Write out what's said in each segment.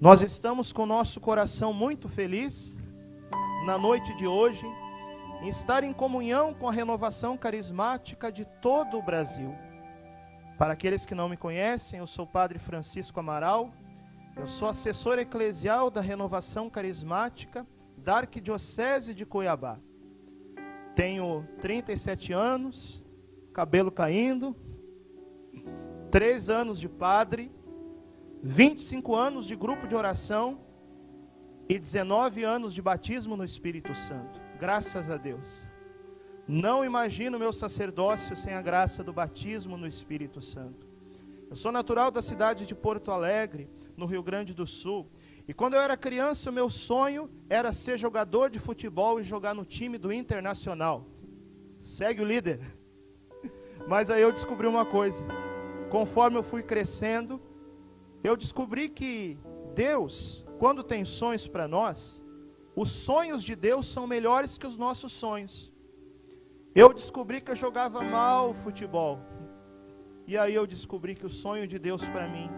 Nós estamos com nosso coração muito feliz na noite de hoje em estar em comunhão com a renovação carismática de todo o Brasil. Para aqueles que não me conhecem, eu sou o Padre Francisco Amaral, eu sou assessor eclesial da renovação carismática da Arquidiocese de Cuiabá. Tenho 37 anos, cabelo caindo, 3 anos de padre, 25 anos de grupo de oração e 19 anos de batismo no Espírito Santo. Graças a Deus. Não imagino meu sacerdócio sem a graça do batismo no Espírito Santo. Eu sou natural da cidade de Porto Alegre, no Rio Grande do Sul. E quando eu era criança, o meu sonho era ser jogador de futebol e jogar no time do Internacional. Segue o líder. Mas aí eu descobri uma coisa. Conforme eu fui crescendo, eu descobri que Deus, quando tem sonhos para nós, os sonhos de Deus são melhores que os nossos sonhos. Eu descobri que eu jogava mal futebol. E aí eu descobri que o sonho de Deus para mim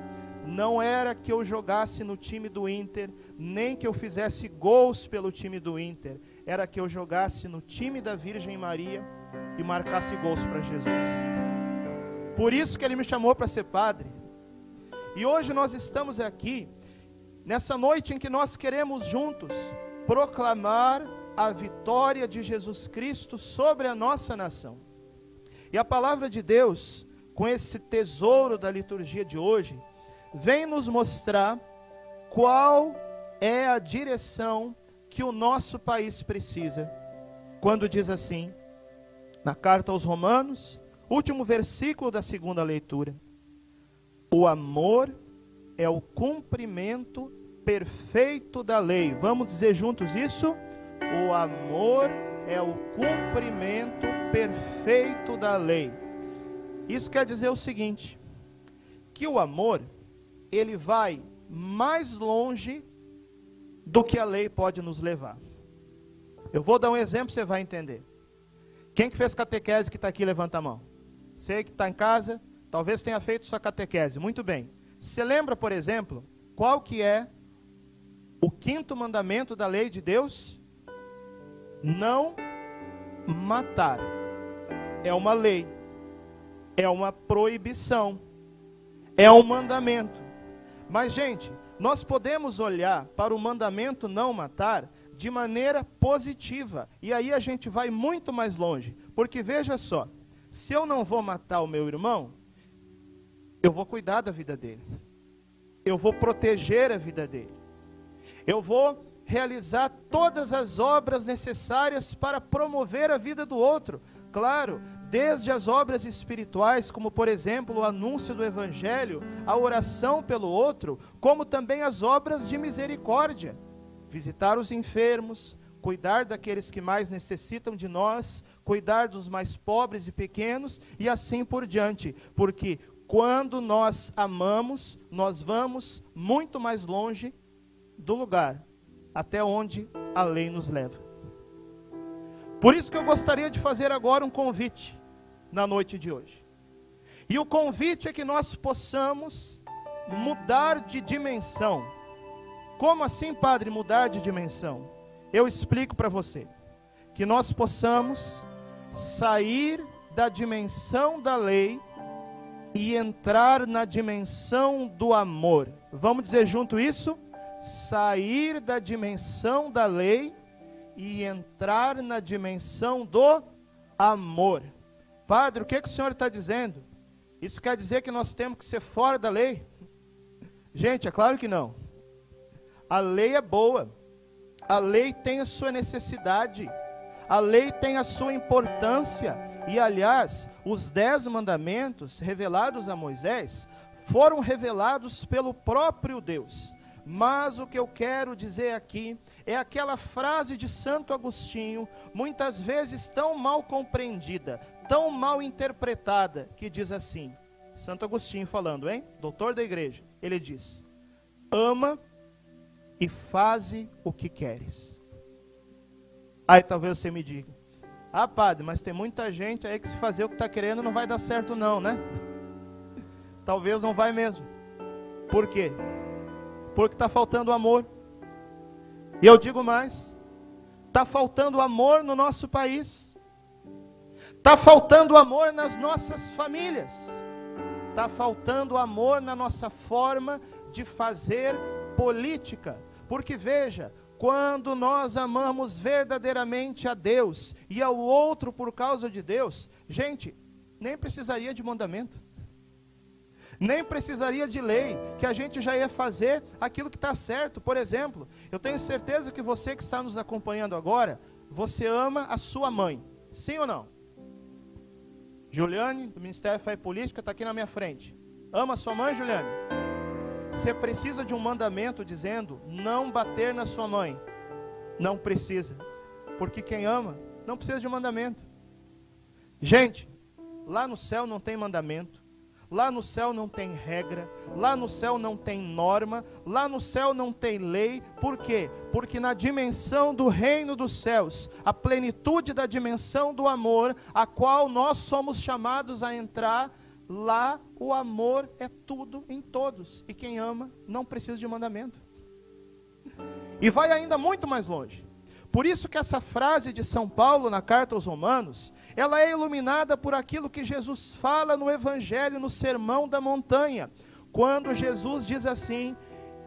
não era que eu jogasse no time do Inter, nem que eu fizesse gols pelo time do Inter, era que eu jogasse no time da Virgem Maria e marcasse gols para Jesus. Por isso que ele me chamou para ser padre. E hoje nós estamos aqui, nessa noite em que nós queremos juntos proclamar a vitória de Jesus Cristo sobre a nossa nação. E a palavra de Deus, com esse tesouro da liturgia de hoje, vem nos mostrar qual é a direção que o nosso país precisa. Quando diz assim, na carta aos Romanos, último versículo da segunda leitura: O amor é o cumprimento perfeito da lei. Vamos dizer juntos isso? O amor é o cumprimento perfeito da lei. Isso quer dizer o seguinte: que o amor ele vai mais longe do que a lei pode nos levar. Eu vou dar um exemplo, você vai entender. Quem que fez catequese que está aqui, levanta a mão. Você que está em casa, talvez tenha feito sua catequese. Muito bem. Você lembra, por exemplo, qual que é o quinto mandamento da lei de Deus? não matar. É uma lei, é uma proibição, é um mandamento. Mas, gente, nós podemos olhar para o mandamento não matar de maneira positiva, e aí a gente vai muito mais longe, porque veja só: se eu não vou matar o meu irmão, eu vou cuidar da vida dele, eu vou proteger a vida dele, eu vou realizar todas as obras necessárias para promover a vida do outro. Claro, desde as obras espirituais, como por exemplo o anúncio do Evangelho, a oração pelo outro, como também as obras de misericórdia. Visitar os enfermos, cuidar daqueles que mais necessitam de nós, cuidar dos mais pobres e pequenos e assim por diante, porque quando nós amamos, nós vamos muito mais longe do lugar até onde a lei nos leva. Por isso que eu gostaria de fazer agora um convite na noite de hoje. E o convite é que nós possamos mudar de dimensão. Como assim, Padre, mudar de dimensão? Eu explico para você. Que nós possamos sair da dimensão da lei e entrar na dimensão do amor. Vamos dizer junto isso? sair da dimensão da lei e entrar na dimensão do amor. Padre, o que, que o senhor está dizendo? Isso quer dizer que nós temos que ser fora da lei? Gente, é claro que não. A lei é boa, a lei tem a sua necessidade, a lei tem a sua importância. E aliás, os dez mandamentos revelados a Moisés foram revelados pelo próprio Deus. Mas o que eu quero dizer aqui é aquela frase de Santo Agostinho, muitas vezes tão mal compreendida, tão mal interpretada, que diz assim: Santo Agostinho falando, hein? Doutor da igreja, ele diz: Ama e faze o que queres. Aí talvez você me diga: Ah, padre, mas tem muita gente aí que se fazer o que está querendo não vai dar certo, não, né? Talvez não vai mesmo. Por quê? Porque está faltando amor. E eu digo mais: está faltando amor no nosso país, está faltando amor nas nossas famílias, está faltando amor na nossa forma de fazer política. Porque veja, quando nós amamos verdadeiramente a Deus e ao outro por causa de Deus, gente, nem precisaria de mandamento, nem precisaria de lei, que a gente já ia fazer aquilo que está certo. Por exemplo, eu tenho certeza que você que está nos acompanhando agora, você ama a sua mãe, sim ou não? Juliane, do Ministério Fé e Política, está aqui na minha frente. Ama a sua mãe, Juliane? Você precisa de um mandamento dizendo não bater na sua mãe. Não precisa. Porque quem ama não precisa de um mandamento. Gente, lá no céu não tem mandamento. Lá no céu não tem regra, lá no céu não tem norma, lá no céu não tem lei. Por quê? Porque na dimensão do reino dos céus, a plenitude da dimensão do amor, a qual nós somos chamados a entrar, Lá o amor é tudo em todos. E quem ama não precisa de mandamento. E vai ainda muito mais longe. Por isso que essa frase de São Paulo na carta aos Romanos, ela é iluminada por aquilo que Jesus fala no evangelho no Sermão da Montanha, quando Jesus diz assim: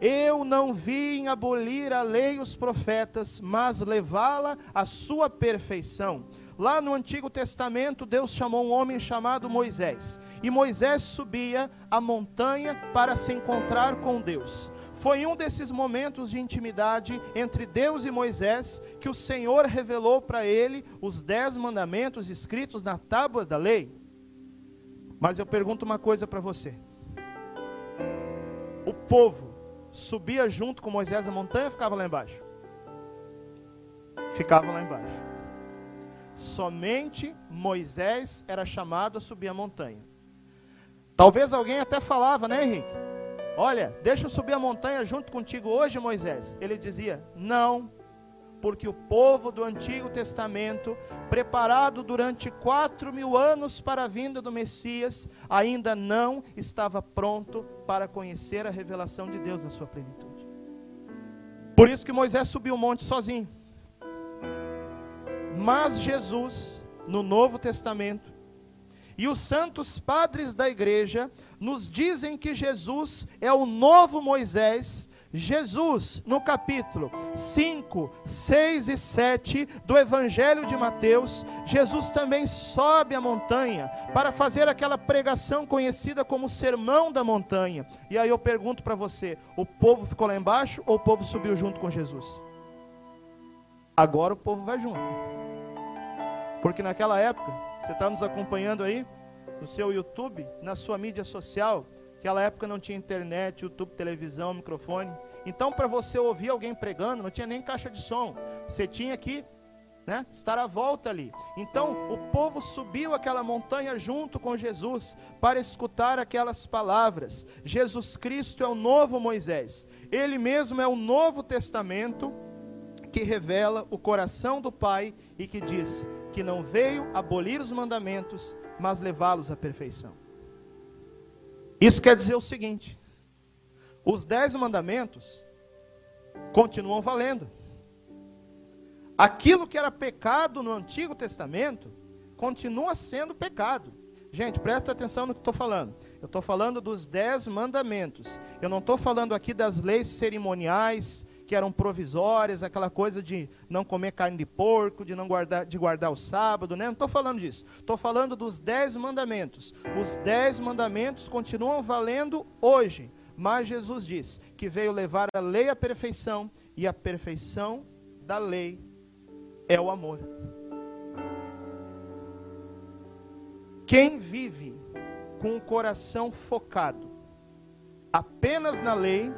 eu não vim abolir a lei e os profetas, mas levá-la à sua perfeição. Lá no Antigo Testamento, Deus chamou um homem chamado Moisés. E Moisés subia a montanha para se encontrar com Deus. Foi um desses momentos de intimidade entre Deus e Moisés que o Senhor revelou para ele os dez mandamentos escritos na tábua da lei. Mas eu pergunto uma coisa para você: o povo subia junto com Moisés a montanha ou ficava lá embaixo? Ficava lá embaixo somente Moisés era chamado a subir a montanha. Talvez alguém até falava, né, Henrique? Olha, deixa eu subir a montanha junto contigo hoje, Moisés. Ele dizia: Não, porque o povo do Antigo Testamento, preparado durante quatro mil anos para a vinda do Messias, ainda não estava pronto para conhecer a revelação de Deus na sua plenitude. Por isso que Moisés subiu o monte sozinho. Mas Jesus, no Novo Testamento, e os santos padres da igreja nos dizem que Jesus é o novo Moisés. Jesus, no capítulo 5, 6 e 7 do Evangelho de Mateus, Jesus também sobe a montanha para fazer aquela pregação conhecida como Sermão da Montanha. E aí eu pergunto para você: o povo ficou lá embaixo ou o povo subiu junto com Jesus? Agora o povo vai junto. Porque naquela época, você está nos acompanhando aí no seu YouTube, na sua mídia social, naquela época não tinha internet, YouTube, televisão, microfone. Então, para você ouvir alguém pregando, não tinha nem caixa de som. Você tinha que né, estar à volta ali. Então, o povo subiu aquela montanha junto com Jesus para escutar aquelas palavras. Jesus Cristo é o novo Moisés. Ele mesmo é o Novo Testamento que revela o coração do Pai e que diz: que não veio abolir os mandamentos, mas levá-los à perfeição. Isso quer dizer o seguinte: os dez mandamentos continuam valendo. Aquilo que era pecado no Antigo Testamento continua sendo pecado. Gente, presta atenção no que estou falando. Eu estou falando dos dez mandamentos. Eu não estou falando aqui das leis cerimoniais, que eram provisórias, aquela coisa de não comer carne de porco, de não guardar, de guardar o sábado, né? Não estou falando disso. Estou falando dos dez mandamentos. Os dez mandamentos continuam valendo hoje, mas Jesus diz que veio levar a lei à perfeição e a perfeição da lei é o amor. Quem vive com o coração focado apenas na lei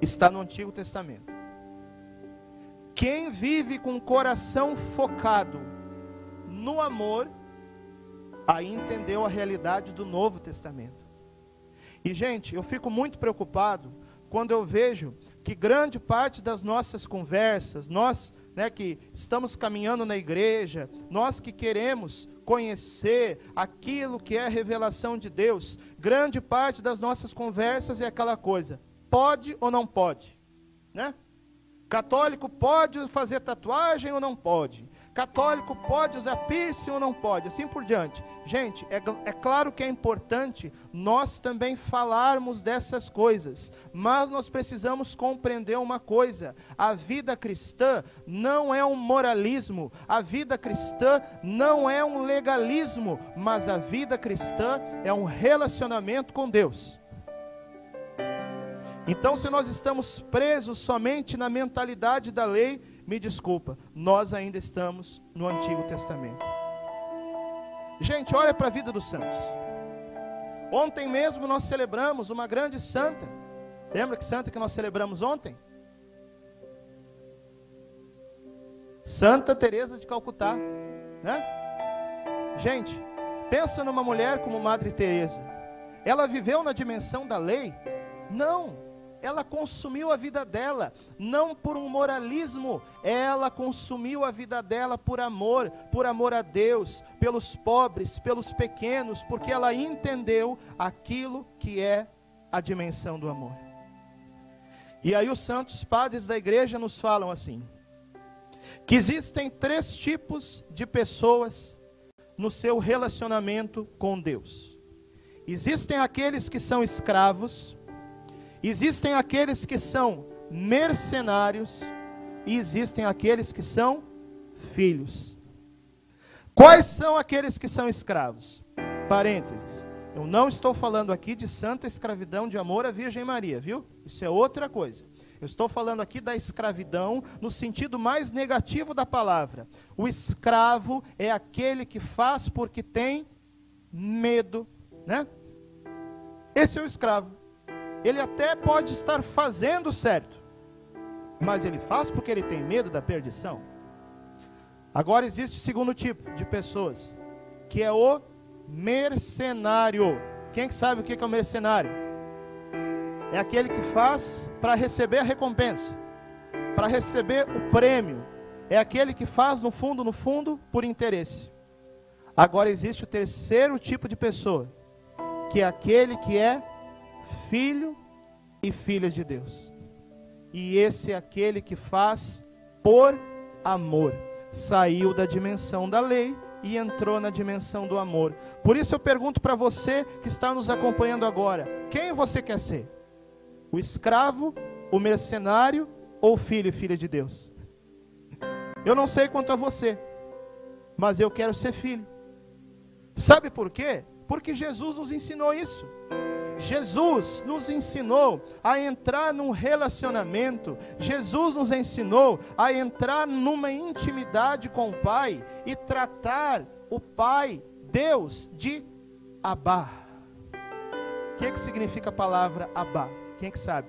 está no Antigo Testamento. Quem vive com o coração focado no amor, aí entendeu a realidade do Novo Testamento. E, gente, eu fico muito preocupado quando eu vejo que grande parte das nossas conversas, nós né, que estamos caminhando na igreja, nós que queremos conhecer aquilo que é a revelação de Deus, grande parte das nossas conversas é aquela coisa: pode ou não pode, né? Católico pode fazer tatuagem ou não pode? Católico pode usar piercing ou não pode? Assim por diante. Gente, é, é, claro que é importante nós também falarmos dessas coisas, mas nós precisamos compreender uma coisa: a vida cristã não é um moralismo, a vida cristã não é um legalismo, mas a vida cristã é um relacionamento com Deus. Então, se nós estamos presos somente na mentalidade da lei, me desculpa, nós ainda estamos no Antigo Testamento. Gente, olha para a vida dos santos. Ontem mesmo nós celebramos uma grande santa. Lembra que santa que nós celebramos ontem? Santa Teresa de Calcutá, né? Gente, pensa numa mulher como Madre Teresa. Ela viveu na dimensão da lei? Não ela consumiu a vida dela, não por um moralismo, ela consumiu a vida dela por amor, por amor a Deus, pelos pobres, pelos pequenos, porque ela entendeu aquilo que é a dimensão do amor. E aí os santos padres da igreja nos falam assim: que existem três tipos de pessoas no seu relacionamento com Deus. Existem aqueles que são escravos, Existem aqueles que são mercenários e existem aqueles que são filhos. Quais são aqueles que são escravos? Parênteses. Eu não estou falando aqui de santa escravidão de amor à Virgem Maria, viu? Isso é outra coisa. Eu estou falando aqui da escravidão no sentido mais negativo da palavra. O escravo é aquele que faz porque tem medo, né? Esse é o escravo. Ele até pode estar fazendo certo, mas ele faz porque ele tem medo da perdição. Agora existe o segundo tipo de pessoas, que é o mercenário. Quem sabe o que é o mercenário? É aquele que faz para receber a recompensa, para receber o prêmio. É aquele que faz no fundo, no fundo, por interesse. Agora existe o terceiro tipo de pessoa, que é aquele que é filho e filha de Deus. E esse é aquele que faz por amor. Saiu da dimensão da lei e entrou na dimensão do amor. Por isso eu pergunto para você que está nos acompanhando agora: quem você quer ser? O escravo, o mercenário ou filho e filha de Deus? Eu não sei quanto a você, mas eu quero ser filho. Sabe por quê? Porque Jesus nos ensinou isso. Jesus nos ensinou a entrar num relacionamento, Jesus nos ensinou a entrar numa intimidade com o Pai e tratar o Pai, Deus, de Abá. O que, é que significa a palavra Abá? Quem é que sabe?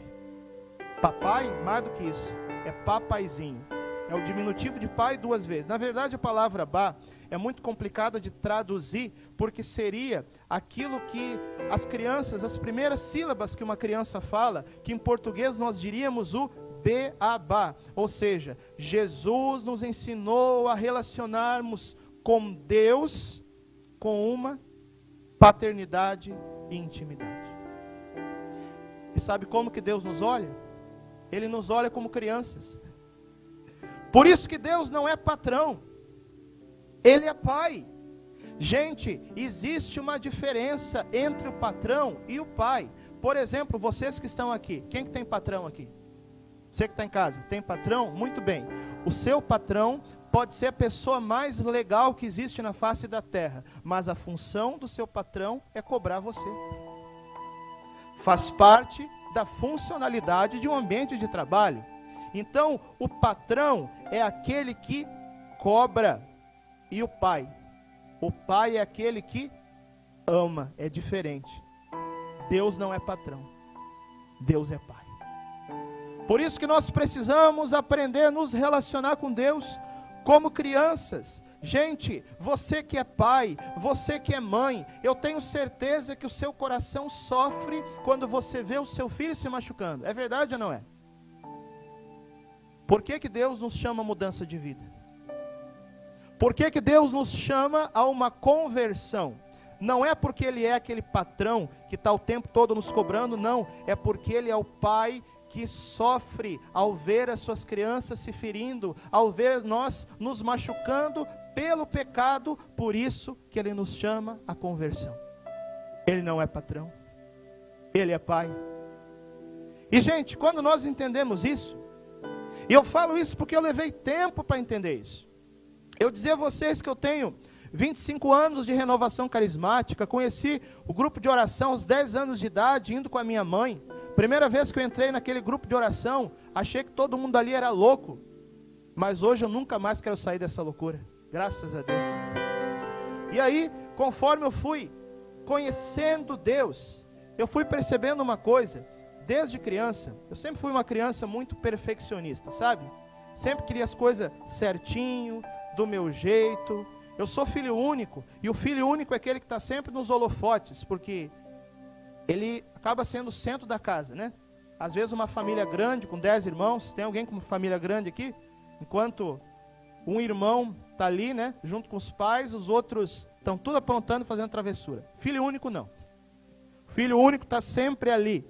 Papai, mais do que isso, é papaizinho. É o diminutivo de pai duas vezes. Na verdade, a palavra Abá é muito complicada de traduzir, porque seria aquilo que as crianças, as primeiras sílabas que uma criança fala, que em português nós diríamos o beabá. Ou seja, Jesus nos ensinou a relacionarmos com Deus com uma paternidade e intimidade. E sabe como que Deus nos olha? Ele nos olha como crianças. Por isso que Deus não é patrão. Ele é pai. Gente, existe uma diferença entre o patrão e o pai. Por exemplo, vocês que estão aqui, quem que tem patrão aqui? Você que está em casa, tem patrão? Muito bem. O seu patrão pode ser a pessoa mais legal que existe na face da terra, mas a função do seu patrão é cobrar você. Faz parte da funcionalidade de um ambiente de trabalho. Então, o patrão é aquele que cobra e o pai. O pai é aquele que ama, é diferente. Deus não é patrão, Deus é pai. Por isso que nós precisamos aprender a nos relacionar com Deus como crianças. Gente, você que é pai, você que é mãe, eu tenho certeza que o seu coração sofre quando você vê o seu filho se machucando. É verdade ou não é? Por que, que Deus nos chama mudança de vida? Por que, que Deus nos chama a uma conversão? Não é porque ele é aquele patrão que está o tempo todo nos cobrando, não. É porque ele é o pai que sofre ao ver as suas crianças se ferindo, ao ver nós nos machucando pelo pecado, por isso que ele nos chama à conversão. Ele não é patrão, ele é pai. E gente, quando nós entendemos isso, e eu falo isso porque eu levei tempo para entender isso. Eu dizer a vocês que eu tenho 25 anos de renovação carismática, conheci o grupo de oração aos 10 anos de idade, indo com a minha mãe. Primeira vez que eu entrei naquele grupo de oração, achei que todo mundo ali era louco. Mas hoje eu nunca mais quero sair dessa loucura. Graças a Deus. E aí, conforme eu fui conhecendo Deus, eu fui percebendo uma coisa. Desde criança, eu sempre fui uma criança muito perfeccionista, sabe? Sempre queria as coisas certinho, do meu jeito. Eu sou filho único, e o filho único é aquele que está sempre nos holofotes, porque ele acaba sendo o centro da casa, né? Às vezes uma família grande, com dez irmãos, tem alguém com família grande aqui? Enquanto um irmão está ali, né? Junto com os pais, os outros estão tudo aprontando, fazendo travessura. Filho único não. Filho único está sempre ali,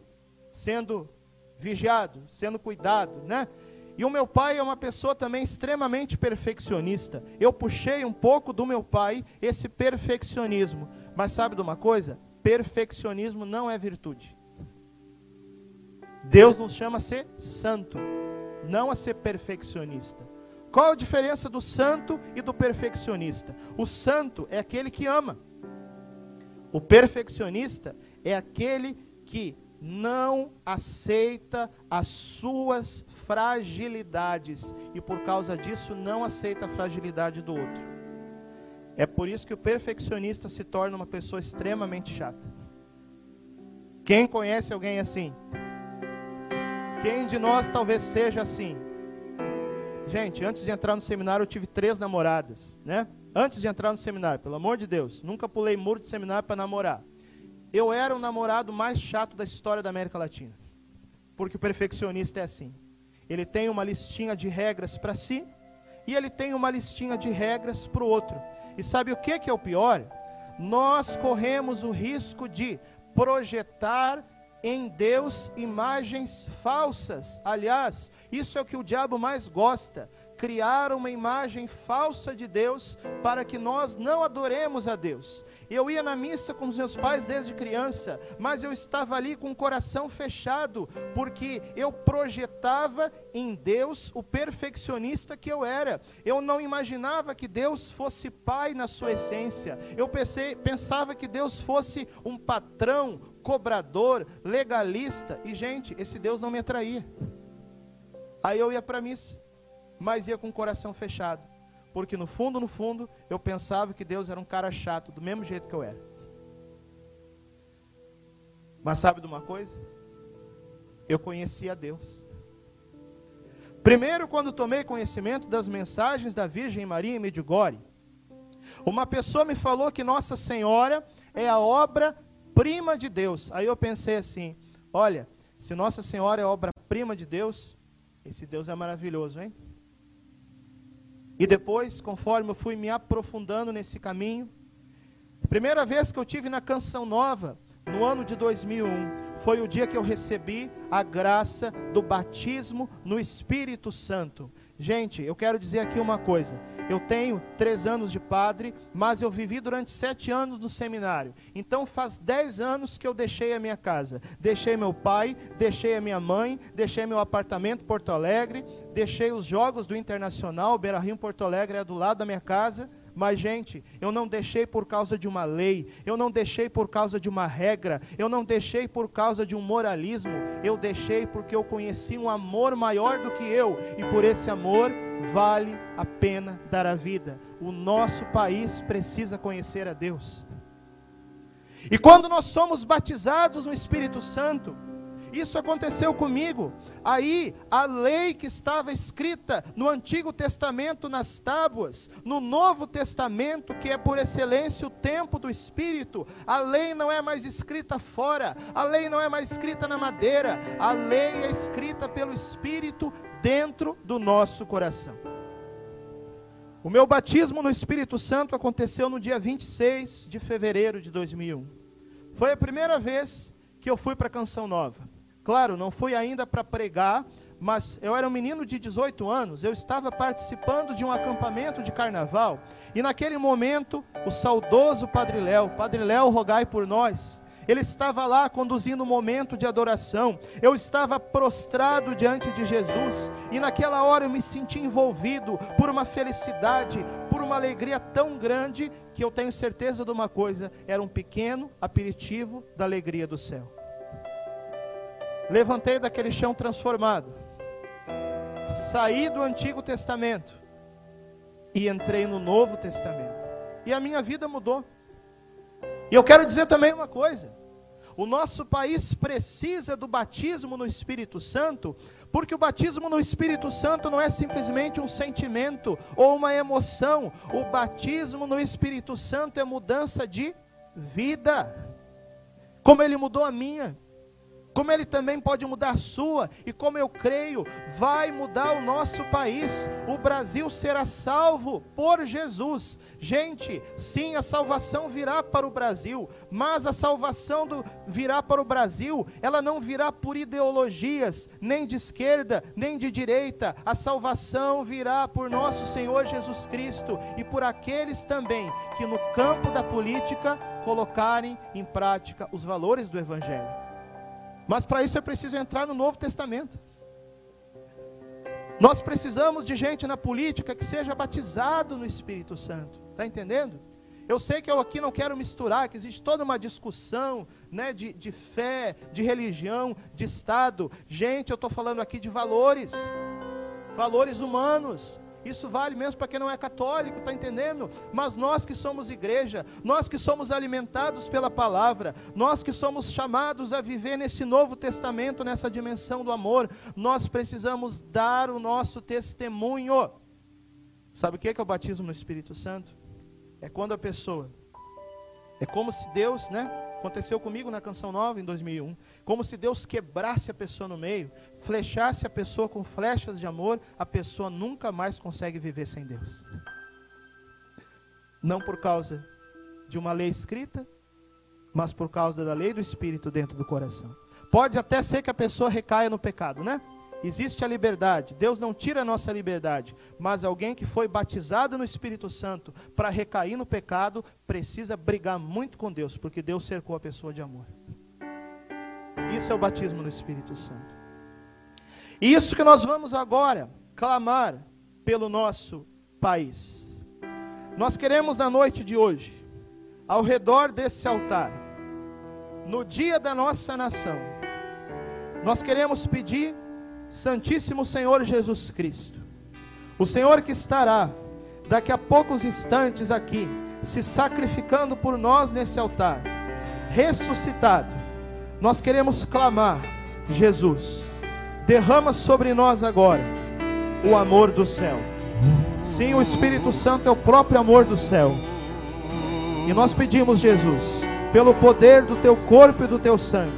sendo vigiado, sendo cuidado, né? E o meu pai é uma pessoa também extremamente perfeccionista. Eu puxei um pouco do meu pai esse perfeccionismo. Mas sabe de uma coisa? perfeccionismo não é virtude. Deus nos chama a ser santo, não a ser perfeccionista. Qual a diferença do santo e do perfeccionista? O santo é aquele que ama. O perfeccionista é aquele que não aceita as suas fragilidades e por causa disso não aceita a fragilidade do outro. É por isso que o perfeccionista se torna uma pessoa extremamente chata. Quem conhece alguém assim? Quem de nós talvez seja assim? Gente, antes de entrar no seminário eu tive três namoradas, né? Antes de entrar no seminário, pelo amor de Deus, nunca pulei muro de seminário para namorar. Eu era o namorado mais chato da história da América Latina. Porque o perfeccionista é assim. Ele tem uma listinha de regras para si e ele tem uma listinha de regras para o outro. E sabe o que, que é o pior? Nós corremos o risco de projetar em Deus imagens falsas. Aliás, isso é o que o diabo mais gosta: criar uma imagem falsa de Deus para que nós não adoremos a Deus. Eu ia na missa com os meus pais desde criança, mas eu estava ali com o coração fechado, porque eu projetava em Deus o perfeccionista que eu era. Eu não imaginava que Deus fosse pai na sua essência. Eu pensei, pensava que Deus fosse um patrão, cobrador, legalista. E, gente, esse Deus não me atraía. Aí eu ia para a missa, mas ia com o coração fechado. Porque no fundo, no fundo, eu pensava que Deus era um cara chato, do mesmo jeito que eu era. Mas sabe de uma coisa? Eu conhecia Deus. Primeiro, quando tomei conhecimento das mensagens da Virgem Maria em Medjugorje, uma pessoa me falou que Nossa Senhora é a obra-prima de Deus. Aí eu pensei assim: olha, se Nossa Senhora é obra-prima de Deus, esse Deus é maravilhoso, hein? E depois, conforme eu fui me aprofundando nesse caminho, primeira vez que eu tive na Canção Nova, no ano de 2001, foi o dia que eu recebi a graça do batismo no Espírito Santo. Gente, eu quero dizer aqui uma coisa. Eu tenho três anos de padre, mas eu vivi durante sete anos no seminário. Então faz dez anos que eu deixei a minha casa. Deixei meu pai, deixei a minha mãe, deixei meu apartamento Porto Alegre, deixei os jogos do Internacional, Beira Rio Porto Alegre é do lado da minha casa. Mas, gente, eu não deixei por causa de uma lei, eu não deixei por causa de uma regra, eu não deixei por causa de um moralismo, eu deixei porque eu conheci um amor maior do que eu, e por esse amor vale a pena dar a vida. O nosso país precisa conhecer a Deus. E quando nós somos batizados no Espírito Santo, isso aconteceu comigo. Aí, a lei que estava escrita no Antigo Testamento nas tábuas, no Novo Testamento, que é por excelência o tempo do Espírito, a lei não é mais escrita fora, a lei não é mais escrita na madeira, a lei é escrita pelo Espírito dentro do nosso coração. O meu batismo no Espírito Santo aconteceu no dia 26 de fevereiro de 2001. Foi a primeira vez que eu fui para Canção Nova. Claro, não fui ainda para pregar, mas eu era um menino de 18 anos, eu estava participando de um acampamento de carnaval, e naquele momento, o saudoso Padre Léo, Padre Léo, rogai por nós, ele estava lá conduzindo um momento de adoração. Eu estava prostrado diante de Jesus e naquela hora eu me senti envolvido por uma felicidade, por uma alegria tão grande que eu tenho certeza de uma coisa: era um pequeno aperitivo da alegria do céu. Levantei daquele chão transformado, saí do Antigo Testamento e entrei no Novo Testamento, e a minha vida mudou. E eu quero dizer também uma coisa: o nosso país precisa do batismo no Espírito Santo, porque o batismo no Espírito Santo não é simplesmente um sentimento ou uma emoção. O batismo no Espírito Santo é mudança de vida. Como ele mudou a minha, como Ele também pode mudar a sua, e como eu creio, vai mudar o nosso país. O Brasil será salvo por Jesus. Gente, sim, a salvação virá para o Brasil, mas a salvação do, virá para o Brasil, ela não virá por ideologias, nem de esquerda, nem de direita. A salvação virá por nosso Senhor Jesus Cristo e por aqueles também que no campo da política colocarem em prática os valores do Evangelho. Mas para isso é preciso entrar no Novo Testamento. Nós precisamos de gente na política que seja batizado no Espírito Santo. Está entendendo? Eu sei que eu aqui não quero misturar, que existe toda uma discussão né, de, de fé, de religião, de Estado. Gente, eu estou falando aqui de valores, valores humanos. Isso vale mesmo para quem não é católico, está entendendo? Mas nós que somos igreja, nós que somos alimentados pela palavra, nós que somos chamados a viver nesse novo testamento, nessa dimensão do amor, nós precisamos dar o nosso testemunho. Sabe o que é, que é o batismo no Espírito Santo? É quando a pessoa, é como se Deus, né? Aconteceu comigo na Canção Nova em 2001. Como se Deus quebrasse a pessoa no meio, flechasse a pessoa com flechas de amor, a pessoa nunca mais consegue viver sem Deus. Não por causa de uma lei escrita, mas por causa da lei do Espírito dentro do coração. Pode até ser que a pessoa recaia no pecado, né? Existe a liberdade. Deus não tira a nossa liberdade. Mas alguém que foi batizado no Espírito Santo para recair no pecado, precisa brigar muito com Deus, porque Deus cercou a pessoa de amor. Isso é o batismo no Espírito Santo. Isso que nós vamos agora clamar pelo nosso país. Nós queremos na noite de hoje, ao redor desse altar, no dia da nossa nação, nós queremos pedir Santíssimo Senhor Jesus Cristo, o Senhor que estará daqui a poucos instantes aqui, se sacrificando por nós nesse altar, ressuscitado, nós queremos clamar: Jesus, derrama sobre nós agora o amor do céu. Sim, o Espírito Santo é o próprio amor do céu. E nós pedimos, Jesus, pelo poder do teu corpo e do teu sangue,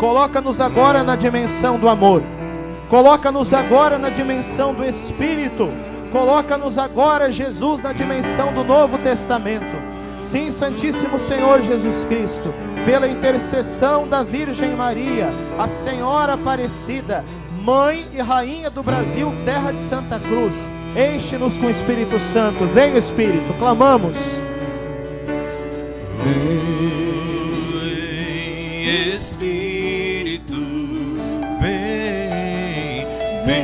coloca-nos agora na dimensão do amor Coloca-nos agora na dimensão do Espírito. Coloca-nos agora, Jesus, na dimensão do Novo Testamento. Sim, Santíssimo Senhor Jesus Cristo, pela intercessão da Virgem Maria, a Senhora Aparecida, Mãe e Rainha do Brasil, terra de Santa Cruz, enche-nos com o Espírito Santo. Vem, Espírito, clamamos. Vem, Espírito. Vem,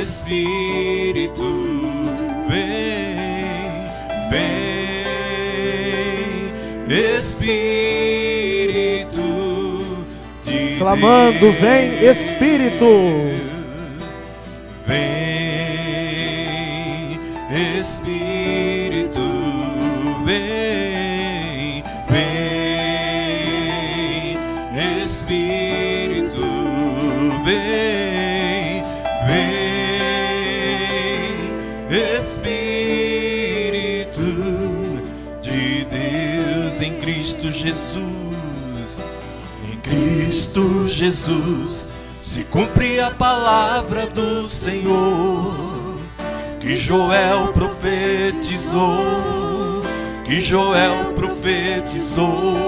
Espírito, vem, vem, Espírito de Clamando, vem, Espírito. Vem, Espírito, Jesus, em Cristo Jesus se cumpre a palavra do Senhor. que Joel profetizou, que Joel profetizou.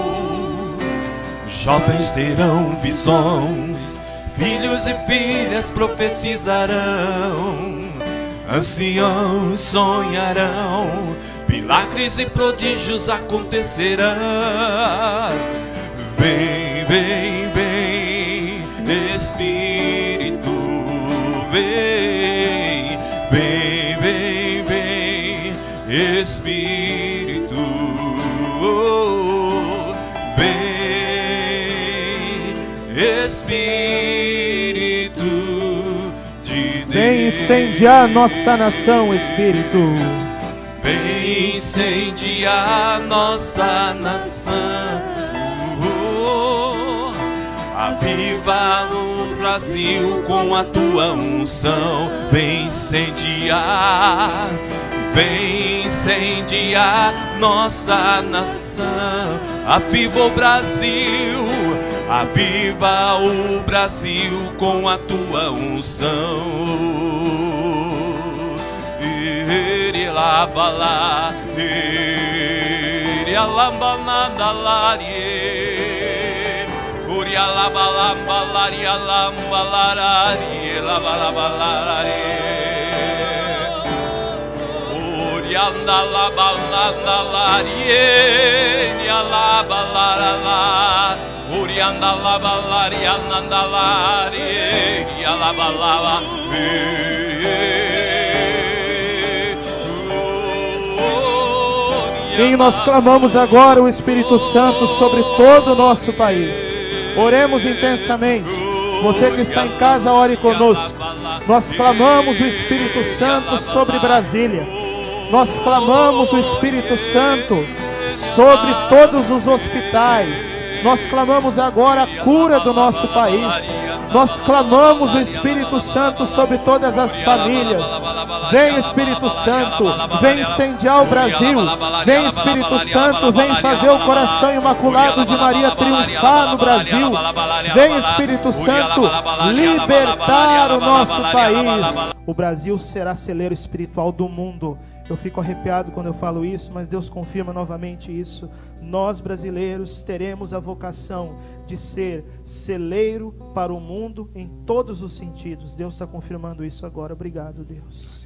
Jovens terão visões, filhos e filhas profetizarão, anciãos sonharão, milagres e prodígios acontecerão. Vem, vem, vem, Espírito, vem, vem, vem, vem, Espírito, oh, vem, Espírito de Deus. Vem incendiar nossa nação, Espírito. Vem incendiar nossa nação. Aviva o Brasil com a tua unção. Vem incendiar, vem incendiar nossa nação. Aviva o Brasil, aviva o Brasil com a tua unção. Iri la bala dir ya lam bala dalar ye ur ya la bala balar ya lam balara dir la bala balara ur ya la la bala dalar ye ya la balara la ur ya la la balar ya la dalar ye ya la bala bir Sim, nós clamamos agora o Espírito Santo sobre todo o nosso país. Oremos intensamente. Você que está em casa, ore conosco. Nós clamamos o Espírito Santo sobre Brasília. Nós clamamos o Espírito Santo sobre todos os hospitais. Nós clamamos agora a cura do nosso país. Nós clamamos o Espírito Santo sobre todas as famílias. Vem Espírito Santo, vem incendiar o Brasil. Vem Espírito Santo, vem fazer o coração imaculado de Maria triunfar no Brasil. Vem Espírito Santo libertar o nosso país. O Brasil será celeiro espiritual do mundo. Eu fico arrepiado quando eu falo isso, mas Deus confirma novamente isso. Nós brasileiros teremos a vocação de ser celeiro para o mundo em todos os sentidos. Deus está confirmando isso agora. Obrigado, Deus.